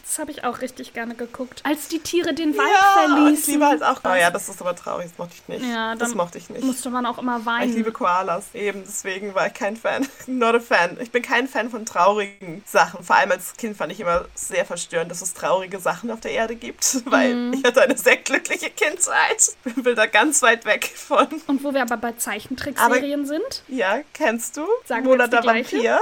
Das habe ich auch richtig gerne geguckt. Als die Tiere den Wald Ja, ich verließen. liebe halt auch. Oh ja, das ist aber traurig, das mochte ich nicht. Ja, das mochte ich nicht. musste man auch immer weinen. Ich liebe Koalas, eben, deswegen war ich kein Fan. Not a fan. Ich bin kein Fan von traurigen Sachen. Vor allem als Kind fand ich immer sehr verstörend, dass es traurige Sachen auf der Erde gibt, weil Mhm. ich hatte eine sehr glückliche Kindheit. Ich bin da ganz weit weg von. Und wo wir aber bei Zeichentrickserien sind. Ja, kennst du? Sagen wir Mona jetzt die der gleiche? Vampir.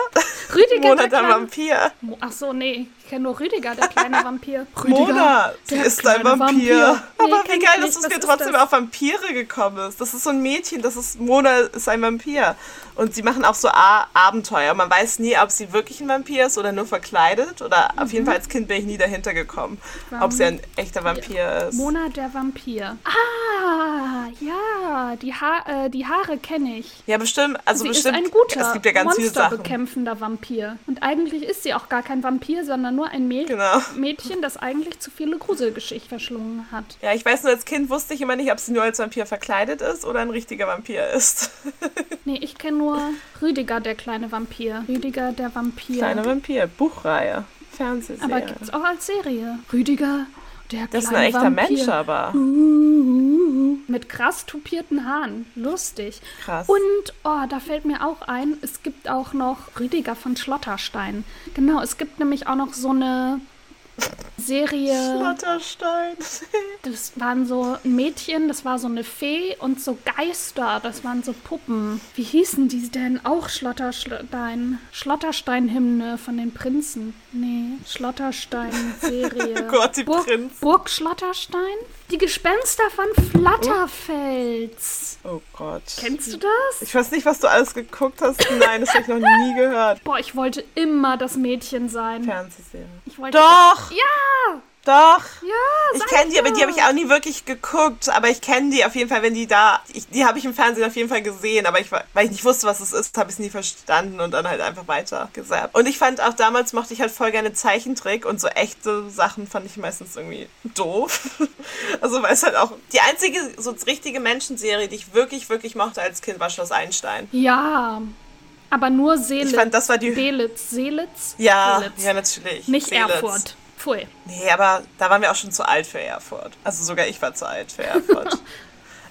Rüdiger Mona der. Vampir. Ach so, nee. Ich kenne nur Rüdiger, der kleine Vampir. Mona, sie der ist ein Vampir. Vampir. Nee, Aber wie geil, dass es mir trotzdem das? auf Vampire gekommen ist. Das ist so ein Mädchen, das ist Mona ist ein Vampir. Und sie machen auch so A Abenteuer. Man weiß nie, ob sie wirklich ein Vampir ist oder nur verkleidet. Oder auf Mhm. jeden Fall als Kind bin ich nie dahinter gekommen, ob sie ein echter Vampir ist. Mona der Vampir. Ah, ja, die, ha äh, die Haare kenne ich. Ja, bestimmt. Also sie bestimmt. ist ein guter, es gibt ja ganz viele Sachen. monsterbekämpfender Vampir. Und eigentlich ist sie auch gar kein Vampir, sondern nur ein Mäd Genau. Mädchen, das eigentlich zu viele Gruselgeschichte verschlungen hat. Ja, ich weiß nur, als Kind wusste ich immer nicht, ob sie nur als Vampir verkleidet ist oder ein richtiger Vampir ist. Nee, ich kenne nur Rüdiger, der kleine Vampir. Rüdiger, der Vampir. Kleine Vampir, Buchreihe, Fernsehserie. Aber gibt's auch als Serie. Rüdiger, der das ist ein echter Vampir. Mensch, aber. Mit krass tupierten Haaren. Lustig. Krass. Und, oh, da fällt mir auch ein, es gibt auch noch Rüdiger von Schlotterstein. Genau, es gibt nämlich auch noch so eine Serie. Schlotterstein. Das waren so ein Mädchen, das war so eine Fee und so Geister, das waren so Puppen. Wie hießen die denn? Auch Schlotterstein. Schlotterstein-Hymne von den Prinzen. Nee, Schlotterstein-Serie. Oh Gott, die Burg, Prinzen. Burg Schlotterstein? Die Gespenster von Flatterfels. Oh Gott. Kennst du das? Ich weiß nicht, was du alles geguckt hast. Nein, das habe ich noch nie gehört. Boah, ich wollte immer das Mädchen sein. Fernsehserie. Ich wollte Doch, Ja! doch. Ja, Ich kenne die, aber die habe ich auch nie wirklich geguckt. Aber ich kenne die auf jeden Fall, wenn die da. Ich, die habe ich im Fernsehen auf jeden Fall gesehen. Aber ich, weil ich nicht wusste, was es ist, habe ich es nie verstanden und dann halt einfach weiter gesagt. Und ich fand auch damals mochte ich halt voll gerne Zeichentrick und so echte Sachen fand ich meistens irgendwie doof. Also weil es halt auch. Die einzige so richtige Menschenserie, die ich wirklich, wirklich mochte als Kind, war Schloss Einstein. Ja, aber nur Seelitz. Ich fand, das war die. Belitz. Seelitz? Ja, Seelitz. ja, natürlich. Nicht Seelitz. Erfurt. Pfui. Nee, aber da waren wir auch schon zu alt für Erfurt. Also sogar ich war zu alt für Erfurt.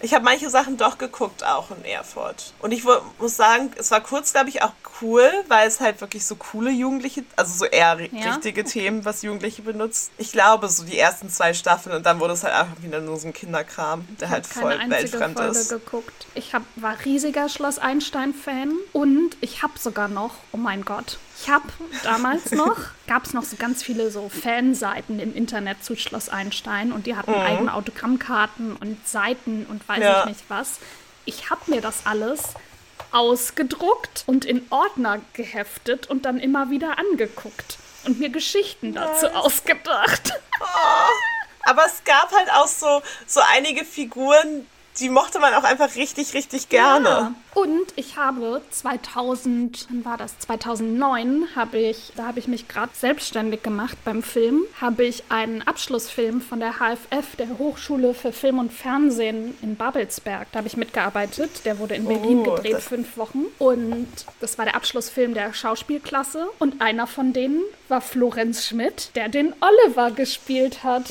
Ich habe manche Sachen doch geguckt, auch in Erfurt. Und ich muss sagen, es war kurz, glaube ich, auch cool, weil es halt wirklich so coole Jugendliche, also so eher Ja? richtige Themen, was Jugendliche benutzt. Ich glaube, so die ersten zwei Staffeln und dann wurde es halt einfach wieder nur so ein Kinderkram, der halt voll weltfremd Folge ist. geguckt. Ich hab, war riesiger Schloss Einstein-Fan und ich habe sogar noch, oh mein Gott, ich habe damals noch, gab es noch so ganz viele so Fanseiten im Internet zu Schloss Einstein und die hatten eigene Autogrammkarten und Seiten und weiß Ja. ich nicht was. Ich habe mir das alles ausgedruckt und in Ordner geheftet und dann immer wieder angeguckt und mir Geschichten dazu ausgedacht. Aber es gab halt auch so, so einige Figuren, die mochte man auch einfach richtig, richtig gerne. Ja. Und ich habe 2000, wann war das? 2009 habe ich, da habe ich mich gerade selbstständig gemacht beim Film, habe ich einen Abschlussfilm von der HFF, der Hochschule für Film und Fernsehen in Babelsberg, da habe ich mitgearbeitet. Der wurde in Berlin Oh, gedreht, fünf Wochen. Und das war der Abschlussfilm der Schauspielklasse. Und einer von denen war Florenz Schmidt, der den Oliver gespielt hat.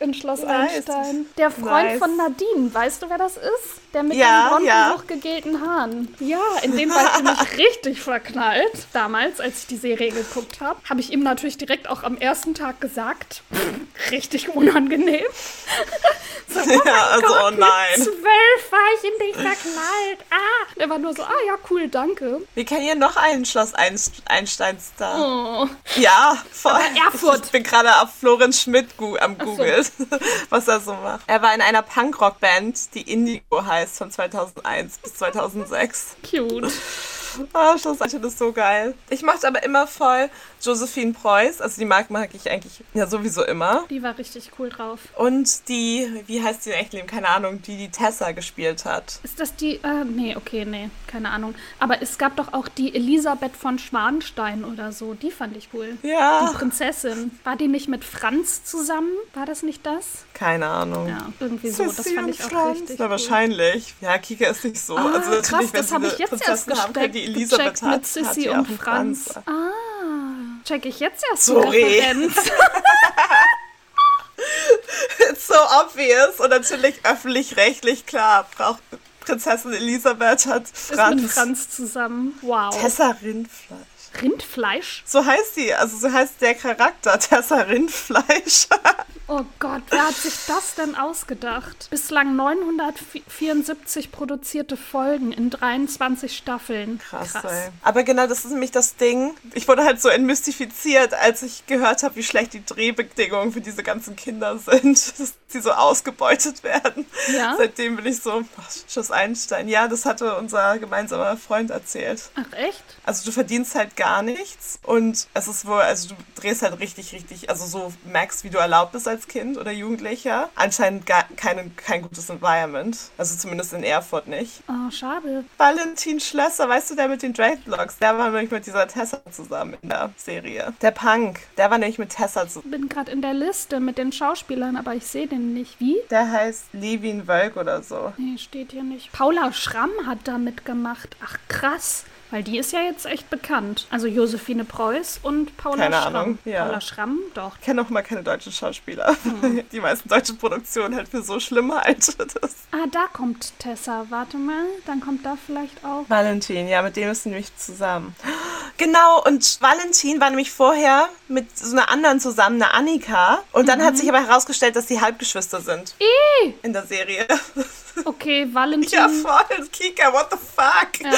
In Schloss Nice. Einstein. Der Freund Nice. von Nadine, weißt du, wer das ist? Der mit Ja, den blonden, ja. hochgegelten Haaren. Ja, in dem war ich nämlich richtig verknallt. Damals, als ich die Serie geguckt habe, habe ich ihm natürlich direkt auch am ersten Tag gesagt. richtig unangenehm. so, oh Ja, also, Gott, oh nein. Mit zwölf war ich in dich verknallt. Ah, er war nur so, ah ja, cool, danke. Wir kennen hier noch einen Schloss Einst- Einstein-Star. Oh. Ja, voll. Erfurt. Ich bin gerade auf Florenz Schmidt am Google, was er so macht. Er war in einer Punkrock-Band, die Indigo heißt, von 2001 bis 2006. Cute. Schloss Einstein ist so geil. Ich mochte aber immer voll Josephine Preuß, also die mag, mag ich eigentlich ja sowieso immer. Die war richtig cool drauf. Und die, wie heißt die in echt Leben? Keine Ahnung, die die Tessa gespielt hat. Ist das die, äh, nee, okay, nee, keine Ahnung. Aber es gab doch auch die Elisabeth von Schwanstein oder so. Die fand ich cool. Ja, Die Prinzessin. War die nicht mit Franz zusammen? War das nicht das? keine Ahnung. Ja, irgendwie so. Das fand ich auch Franz? richtig Na, cool. wahrscheinlich. Ja, Kika ist nicht so. Ah, also natürlich, krass, das habe ich jetzt erst Prinzessin haben die gesteckt, Elisabeth hat, mit hat Sissy die und einen Franz. Ah, check ich jetzt erst die Sorry. Referenz. It's so obvious. Und natürlich öffentlich-rechtlich, klar, braucht Prinzessin Elisabeth hat Ist mit Franz. Franz zusammen. Wow. Tessa Rindfleisch. Rindfleisch? So heißt sie, also so heißt der Charakter, Tessa Rindfleisch. Oh Gott, wer hat sich das denn ausgedacht? Bislang 974 produzierte Folgen in 23 Staffeln. Krass, ey. Aber genau, das ist nämlich das Ding. Ich wurde halt so entmystifiziert, als ich gehört habe, wie schlecht die Drehbedingungen für diese ganzen Kinder sind, dass sie so ausgebeutet werden. Ja? Seitdem bin ich so, Schuss Einstein. Ja, das hatte unser gemeinsamer Freund erzählt. Ach echt? Also du verdienst halt gar nichts und es ist wohl, also du drehst halt richtig, richtig, also so merkst, wie du erlaubt bist als Kind oder Jugendlicher. Anscheinend gar keine, kein gutes Environment. Also zumindest in Erfurt nicht. Oh, schade. Valentin Schlösser, weißt du, der mit den Dreadlocks, der war nämlich mit dieser Tessa zusammen in der Serie. Der Punk, der war nämlich mit Tessa zusammen. Bin gerade in der Liste mit den Schauspielern, aber ich sehe den nicht. Wie? Der heißt Levin Wölk oder so. Nee, steht hier nicht. Paula Schramm hat da mitgemacht. Ach, krass. Weil die ist ja jetzt echt bekannt. Also Josephine Preuß und Paula Keine Schramm. Ahnung, ja. Paula Schramm, doch. Ich kenne auch mal keine deutschen Schauspieler. Die meisten deutschen Produktionen halt für so schlimm halt. Das Ah, da kommt Tessa. Warte mal, dann kommt da vielleicht auch. Valentin, ja, mit dem ist sie nämlich zusammen. Genau, und Valentin war nämlich vorher mit so einer anderen zusammen, einer Annika. Und dann hat sich aber herausgestellt, dass sie Halbgeschwister sind. In der Serie. Okay, Valentin. Ja, voll. Kika, what the fuck? Ja.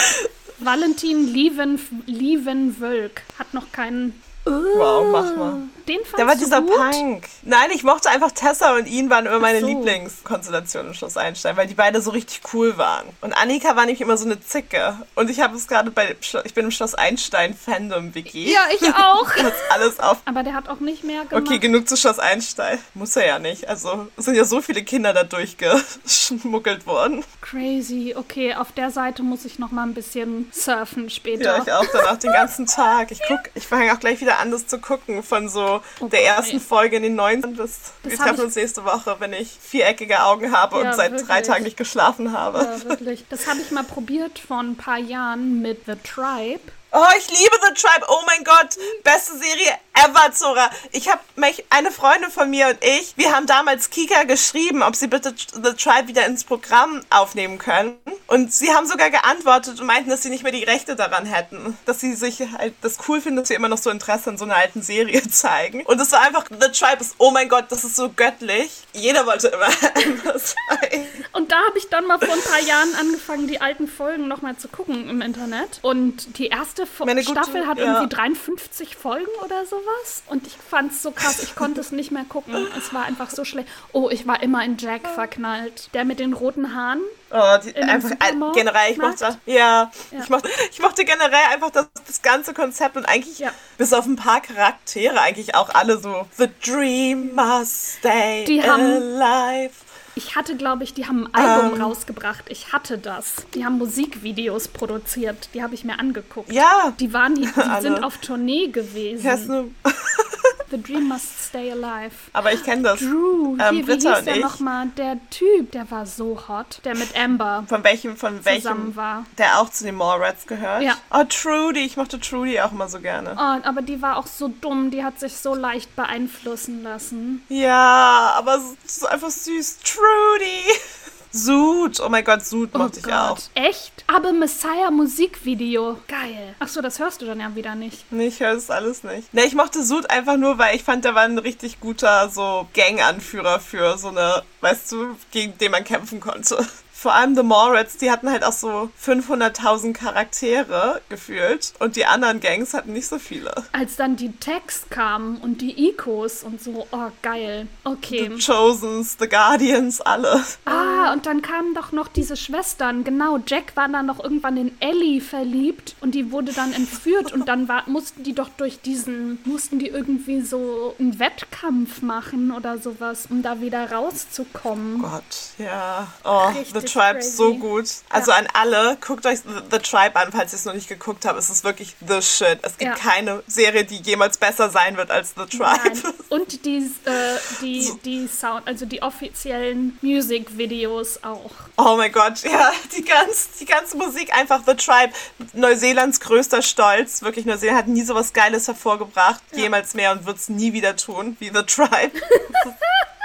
Valentin Lieven, Lievenwölk hat noch keinen. Wow, mach mal. Den fandst Der war dieser gut? Punk. Nein, ich mochte einfach Tessa und ihn waren immer meine so. Lieblingskonstellationen im Schloss Einstein, weil die beide so richtig cool waren. Und Annika war nämlich immer so eine Zicke. Und ich habe es gerade bei, ich bin im Schloss Einstein Fandom WG. Ja, ich auch. Das alles auf. Aber der hat auch nicht mehr gemacht. Okay, genug zu Schloss Einstein. Muss er ja nicht. Also es sind ja so viele Kinder da durchgeschmuggelt worden. Crazy. Okay, auf der Seite muss ich noch mal ein bisschen surfen später. Ja, ich auch danach den ganzen Tag. Ich guck, ich fange auch gleich wieder an, das zu gucken. Von so Oh der ersten ey. Folge in den 90 bis Das wir treffen uns nächste Woche, wenn ich viereckige Augen habe Ja, und seit drei wirklich. Tagen nicht geschlafen habe. Ja, wirklich. Das habe ich mal probiert vor ein paar Jahren mit The Tribe. Oh, ich liebe The Tribe. Oh mein Gott. Beste Serie ever, Zora. Ich habe mich, eine Freundin von mir und ich, wir haben damals Kika geschrieben, ob sie bitte The Tribe wieder ins Programm aufnehmen können. Und sie haben sogar geantwortet und meinten, dass sie nicht mehr die Rechte daran hätten. Dass sie sich halt das cool finden, dass wir immer noch so Interesse an so einer alten Serie zeigen. Und es war einfach, The Tribe ist, oh mein Gott, das ist so göttlich. Jeder wollte immer sein. Und da habe ich dann mal vor ein paar Jahren angefangen, die alten Folgen noch mal zu gucken im Internet. Und die erste Fo Meine gute- Staffel hat ja. irgendwie 53 Folgen oder sowas. Und ich fand es so krass, ich konnte es nicht mehr gucken. Es war einfach so schlecht. Oh, ich war immer in Jack verknallt. Der mit den roten Haaren. Oh, die, einfach äh, generell, ich mochte, ja, Ich, mochte, ich mochte generell einfach das, das ganze Konzept und eigentlich Ja. bis auf ein paar Charaktere eigentlich auch alle so The Dream must stay Die haben- alive. Ich hatte, glaube ich, die haben ein Album Ähm. rausgebracht. Ich hatte das. Die haben Musikvideos produziert. Die habe ich mir angeguckt. Ja, Die waren, die, die sind auf Tournee gewesen. hier ist eine, The Dream Must Stay Alive. Aber ich kenne das. Drew, Ähm, hier, wie Britta hieß und der ich. nochmal? Der Typ, der war so hot, der mit Amber Von welchem, von welchem, zusammen war. der auch zu den Mallrats gehört? Ja. Oh, Trudy. Ich mochte Trudy auch immer so gerne. Oh, aber die war auch so dumm, die hat sich so leicht beeinflussen lassen. Ja, aber es ist einfach süß. Trudy. Zoot. Oh mein Gott, Zoot Oh mochte ich auch. Gott. Echt? Aber Messiah Musikvideo. Geil. Ach so, das hörst du dann ja wieder nicht. Nee, ich höre das alles nicht. Ne, ich mochte Zoot einfach nur, weil ich fand, der war ein richtig guter so Gang-Anführer für so eine, weißt du, gegen den man kämpfen konnte. Vor allem The Mallrats, die hatten halt auch so 500.000 Charaktere gefühlt und die anderen Gangs hatten nicht so viele. Als dann die Text kamen und die Icos und so. Oh, geil. Okay. The Chosens, The Guardians, alle. Ah, und dann kamen doch noch diese Schwestern. Genau, Jack war dann noch irgendwann in Ellie verliebt und die wurde dann entführt und dann war, mussten die doch durch diesen, mussten die irgendwie so einen Wettkampf machen oder sowas, um da wieder rauszukommen. Gott, ja. Oh, Richtig The Tribe so gut. Also Ja. an alle, guckt euch The, The Tribe an, falls ihr es noch nicht geguckt habt. Es ist wirklich the shit. Es gibt Ja. keine Serie, die jemals besser sein wird als The Tribe. Nein. Und die, äh, die, die Sound, also die offiziellen Musikvideos auch. Oh mein Gott, ja, die, ganz, die ganze Musik, einfach The Tribe. Neuseelands größter Stolz. Wirklich, Neuseeland hat nie sowas Geiles hervorgebracht. Jemals mehr und wird es nie wieder tun, wie The Tribe.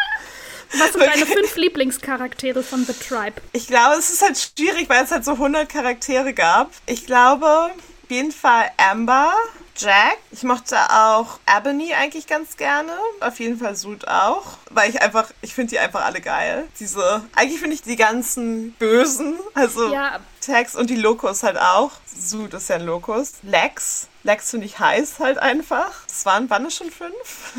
Was sind deine fünf Lieblingscharaktere von The Tribe? Ich glaube, es ist halt schwierig, weil es halt so 100 Charaktere gab. Ich glaube, auf jeden Fall Amber, Jack. Ich mochte auch Ebony eigentlich ganz gerne. Auf jeden Fall Sud auch. Weil ich einfach, ich finde die einfach alle geil. Diese, eigentlich finde ich die ganzen Bösen, also Ja. Tex und die Locus halt auch. Sud ist ja ein Locus. Lex. Lex finde ich heiß halt einfach. Das waren, waren es schon fünf?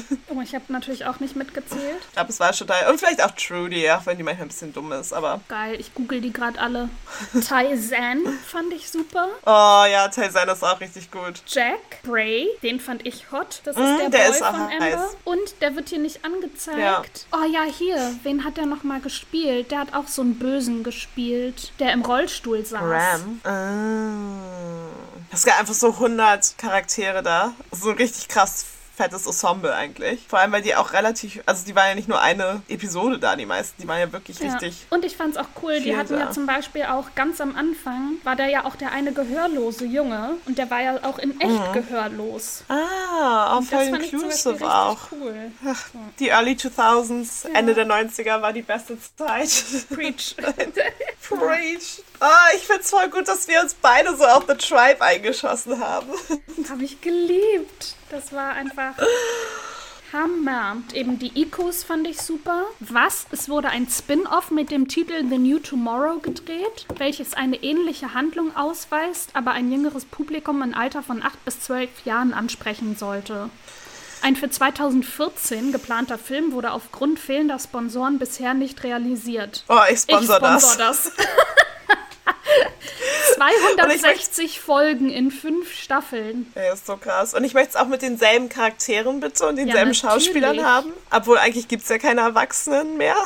Oh, ich habe natürlich auch nicht mitgezählt. Ich glaube, es war schon drei. Und vielleicht auch Trudy, auch wenn die manchmal ein bisschen dumm ist, aber. Geil, ich google die gerade alle. Tai Zan fand ich super. Oh ja, Tyson ist auch richtig gut. Jack Bray, den fand ich hot. Das ist Mm, der, der Boy ist von Amber. heiß. Und der wird hier nicht angezeigt. Ja. Oh ja, hier. Wen hat der nochmal gespielt? Der hat auch so einen Bösen gespielt, der im Rollstuhl saß. Ram. Ah. Es gab einfach so 100 Charaktere da. So ein richtig krass fettes Ensemble eigentlich. Vor allem, weil die auch relativ, also die waren ja nicht nur eine Episode da, die meisten, die waren ja wirklich Ja. richtig. Und ich fand's auch cool, die hatten ja da. zum Beispiel auch ganz am Anfang, war der ja auch der eine gehörlose Junge und der war ja auch in echt gehörlos. Ah, auch Und voll inclusive auch. cool. Die Early 2000s, Ende der 90er war die beste Zeit. Preach. Preach. Ah, ich find's voll gut, dass wir uns beide so auf The Tribe eingeschossen haben. Habe ich geliebt. Das war einfach Hammer. Und eben die Icos fand ich super. Was? Es wurde ein Spin-off mit dem Titel The New Tomorrow gedreht, welches eine ähnliche Handlung ausweist, aber ein jüngeres Publikum im Alter von 8 bis 12 Jahren ansprechen sollte. Ein für 2014 geplanter Film wurde aufgrund fehlender Sponsoren bisher nicht realisiert. Oh, ich sponsor, ich sponsor das. das. 260 Folgen in fünf Staffeln. Ja, ist so krass. Und ich möchte es auch mit denselben Charakteren bitte und denselben natürlich. Schauspielern haben. Obwohl eigentlich gibt es ja keine Erwachsenen mehr.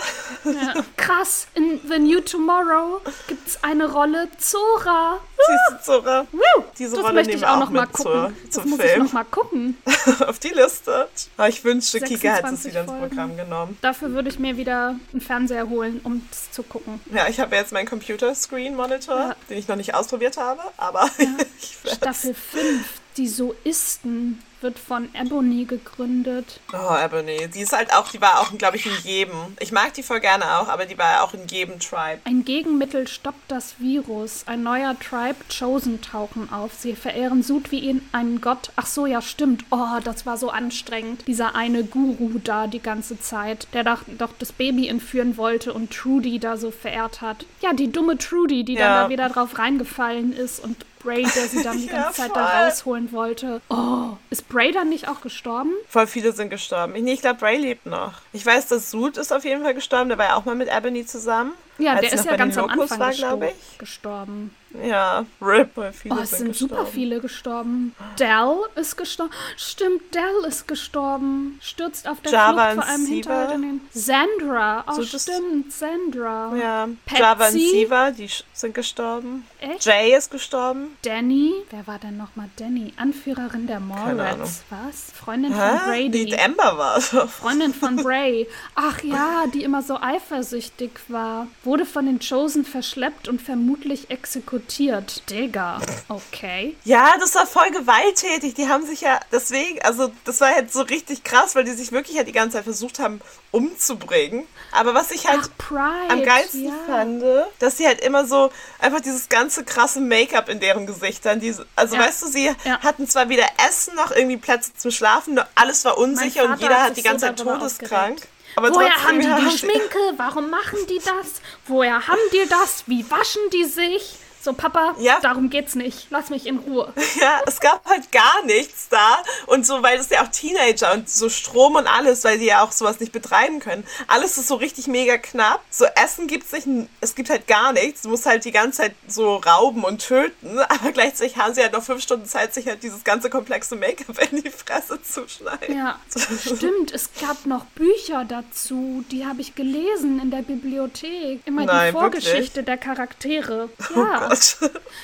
Ja. Krass, in The New Tomorrow gibt es eine Rolle Zora. Siehst du, Zora? Woo! Diese das Rolle möchte ich auch auch noch mal gucken. zur- das muss ich Film. noch mal gucken. Auf die Liste. Aber ich wünschte, Kika hätte es 26 wieder ins. Programm genommen. Dafür würde ich mir wieder einen Fernseher holen, um es zu gucken. Ja, ich habe jetzt meinen Computer-Screen-Monitor, Ja. den ich noch nicht ausprobiert habe, aber ich werde Staffel 5, die Soisten, wird von Ebony gegründet. Oh, Ebony. Die ist halt auch, die war auch, glaube ich, in jedem. Ich mag die voll gerne auch, aber die war ja auch in jedem Tribe. Ein Gegenmittel stoppt das Virus. Ein neuer Tribe Chosen tauchen auf. Sie verehren Sud wie ihn einen Gott. Ach so, ja, stimmt. Oh, das war so anstrengend. Dieser eine Guru da die ganze Zeit, der doch, doch das Baby entführen wollte und Trudy da so verehrt hat. Ja, die dumme Trudy, die dann Ja. da wieder drauf reingefallen ist und Bray, der sie dann die Ja, ganze Zeit voll. da rausholen wollte. Oh, ist Bray dann nicht auch gestorben? Voll viele sind gestorben. Ich, nee, ich glaube, Ray lebt noch. Ich weiß, dass Sud ist auf jeden Fall gestorben. Der war ja auch mal mit Ebony zusammen. Ja, Als der ist ja ganz am Anfang war, gestor gestorben. Ja, RIP, weil viele Oh, es sind sind super viele gestorben. Dell ist gestorben. Stimmt, Dell ist gestorben. Stürzt auf der Java Flucht vor einem Siva. Hinterhalt in den... Sandra. Oh, So, stimmt, Sandra. Ja, Patsy? Java und Siva, die sind gestorben. Echt? Jay ist gestorben. Danny. Wer war denn nochmal Danny? Anführerin der. Morrats. Was? Freundin von Hä? Brady. Die Amber war doch. Freundin von Bray. Ach ja, die immer so eifersüchtig war. Wurde von den Chosen verschleppt und vermutlich exekutiert. Digga. Okay. Ja, das war voll gewalttätig. Die haben sich ja deswegen, also das war halt so richtig krass, weil die sich wirklich halt die ganze Zeit versucht haben umzubringen. Aber was ich halt Ach, am geilsten ja. fand, dass sie halt immer so einfach dieses ganze krasse Make-up in deren Gesichtern, diese, also Ja. weißt du, sie Ja. hatten zwar weder Essen noch irgendwie Plätze zum Schlafen, nur alles war unsicher und jeder hat die ganze so Zeit todeskrank. aufgeregt. Aber Woher haben die die Schminke? Warum machen die das? Woher haben die das? Wie waschen die sich? So, Papa, Ja. darum geht's nicht. Lass mich in Ruhe. Ja, es gab halt gar nichts da. Und so, weil es ja auch Teenager und so Strom und alles, weil die ja auch sowas nicht betreiben können. Alles ist so richtig mega knapp. So Essen gibt's nicht, es gibt halt gar nichts. Du musst halt die ganze Zeit so rauben und töten. Aber gleichzeitig haben sie halt noch fünf Stunden Zeit, sich halt dieses ganze komplexe Make-up in die Fresse zu schneiden. Ja, stimmt. Es gab noch Bücher dazu. Die habe ich gelesen in der Bibliothek. Immer Nein, die Vorgeschichte der Charaktere. Oh Ja, Gott.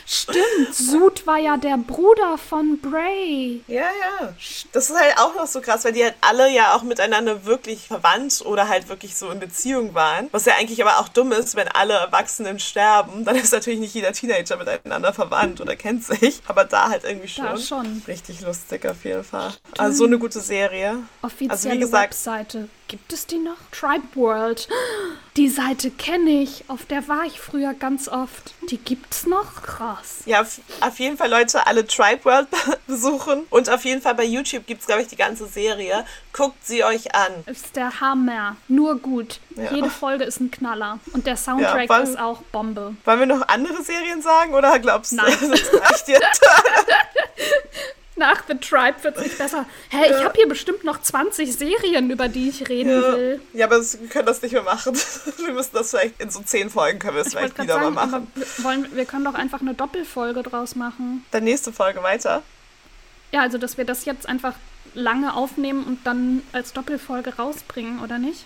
stimmt. Sud war ja der Bruder von Bray. Ja, ja. Das ist halt auch noch so krass, weil die halt alle ja auch miteinander wirklich verwandt oder halt wirklich so in Beziehung waren. Was ja eigentlich aber auch dumm ist, wenn alle Erwachsenen sterben, dann ist natürlich nicht jeder Teenager miteinander verwandt oder kennt sich. Aber da halt irgendwie schon. Da schon. Richtig lustig auf jeden Fall. Also so eine gute Serie. Offizielle Also wie gesagt- Webseite. Gibt es die noch? Tribe World. Die Seite kenne ich. Auf der war ich früher ganz oft. Die gibt's noch? Krass. Ja, auf, jeden Fall Leute alle Tribe World besuchen. Und auf jeden Fall bei YouTube gibt es, glaube ich, die ganze Serie. Guckt sie euch an. Ist der Hammer. Nur gut. Ja. Jede Folge ist ein Knaller. Und der Soundtrack Ja, weil- ist auch Bombe. Wollen wir noch andere Serien sagen oder glaubst du, Nein. das reicht jetzt? Nach The Tribe wird nicht besser. Hä, ich habe hier bestimmt noch 20 Serien, über die ich reden will. Ja, aber wir können das nicht mehr machen. Wir müssen das vielleicht in so zehn Folgen können wir es vielleicht wieder sagen, mal aber machen. wir, wollen, wir können doch einfach eine Doppelfolge draus machen. Dann nächste Folge weiter. Ja, also dass wir das jetzt einfach lange aufnehmen und dann als Doppelfolge rausbringen, oder nicht?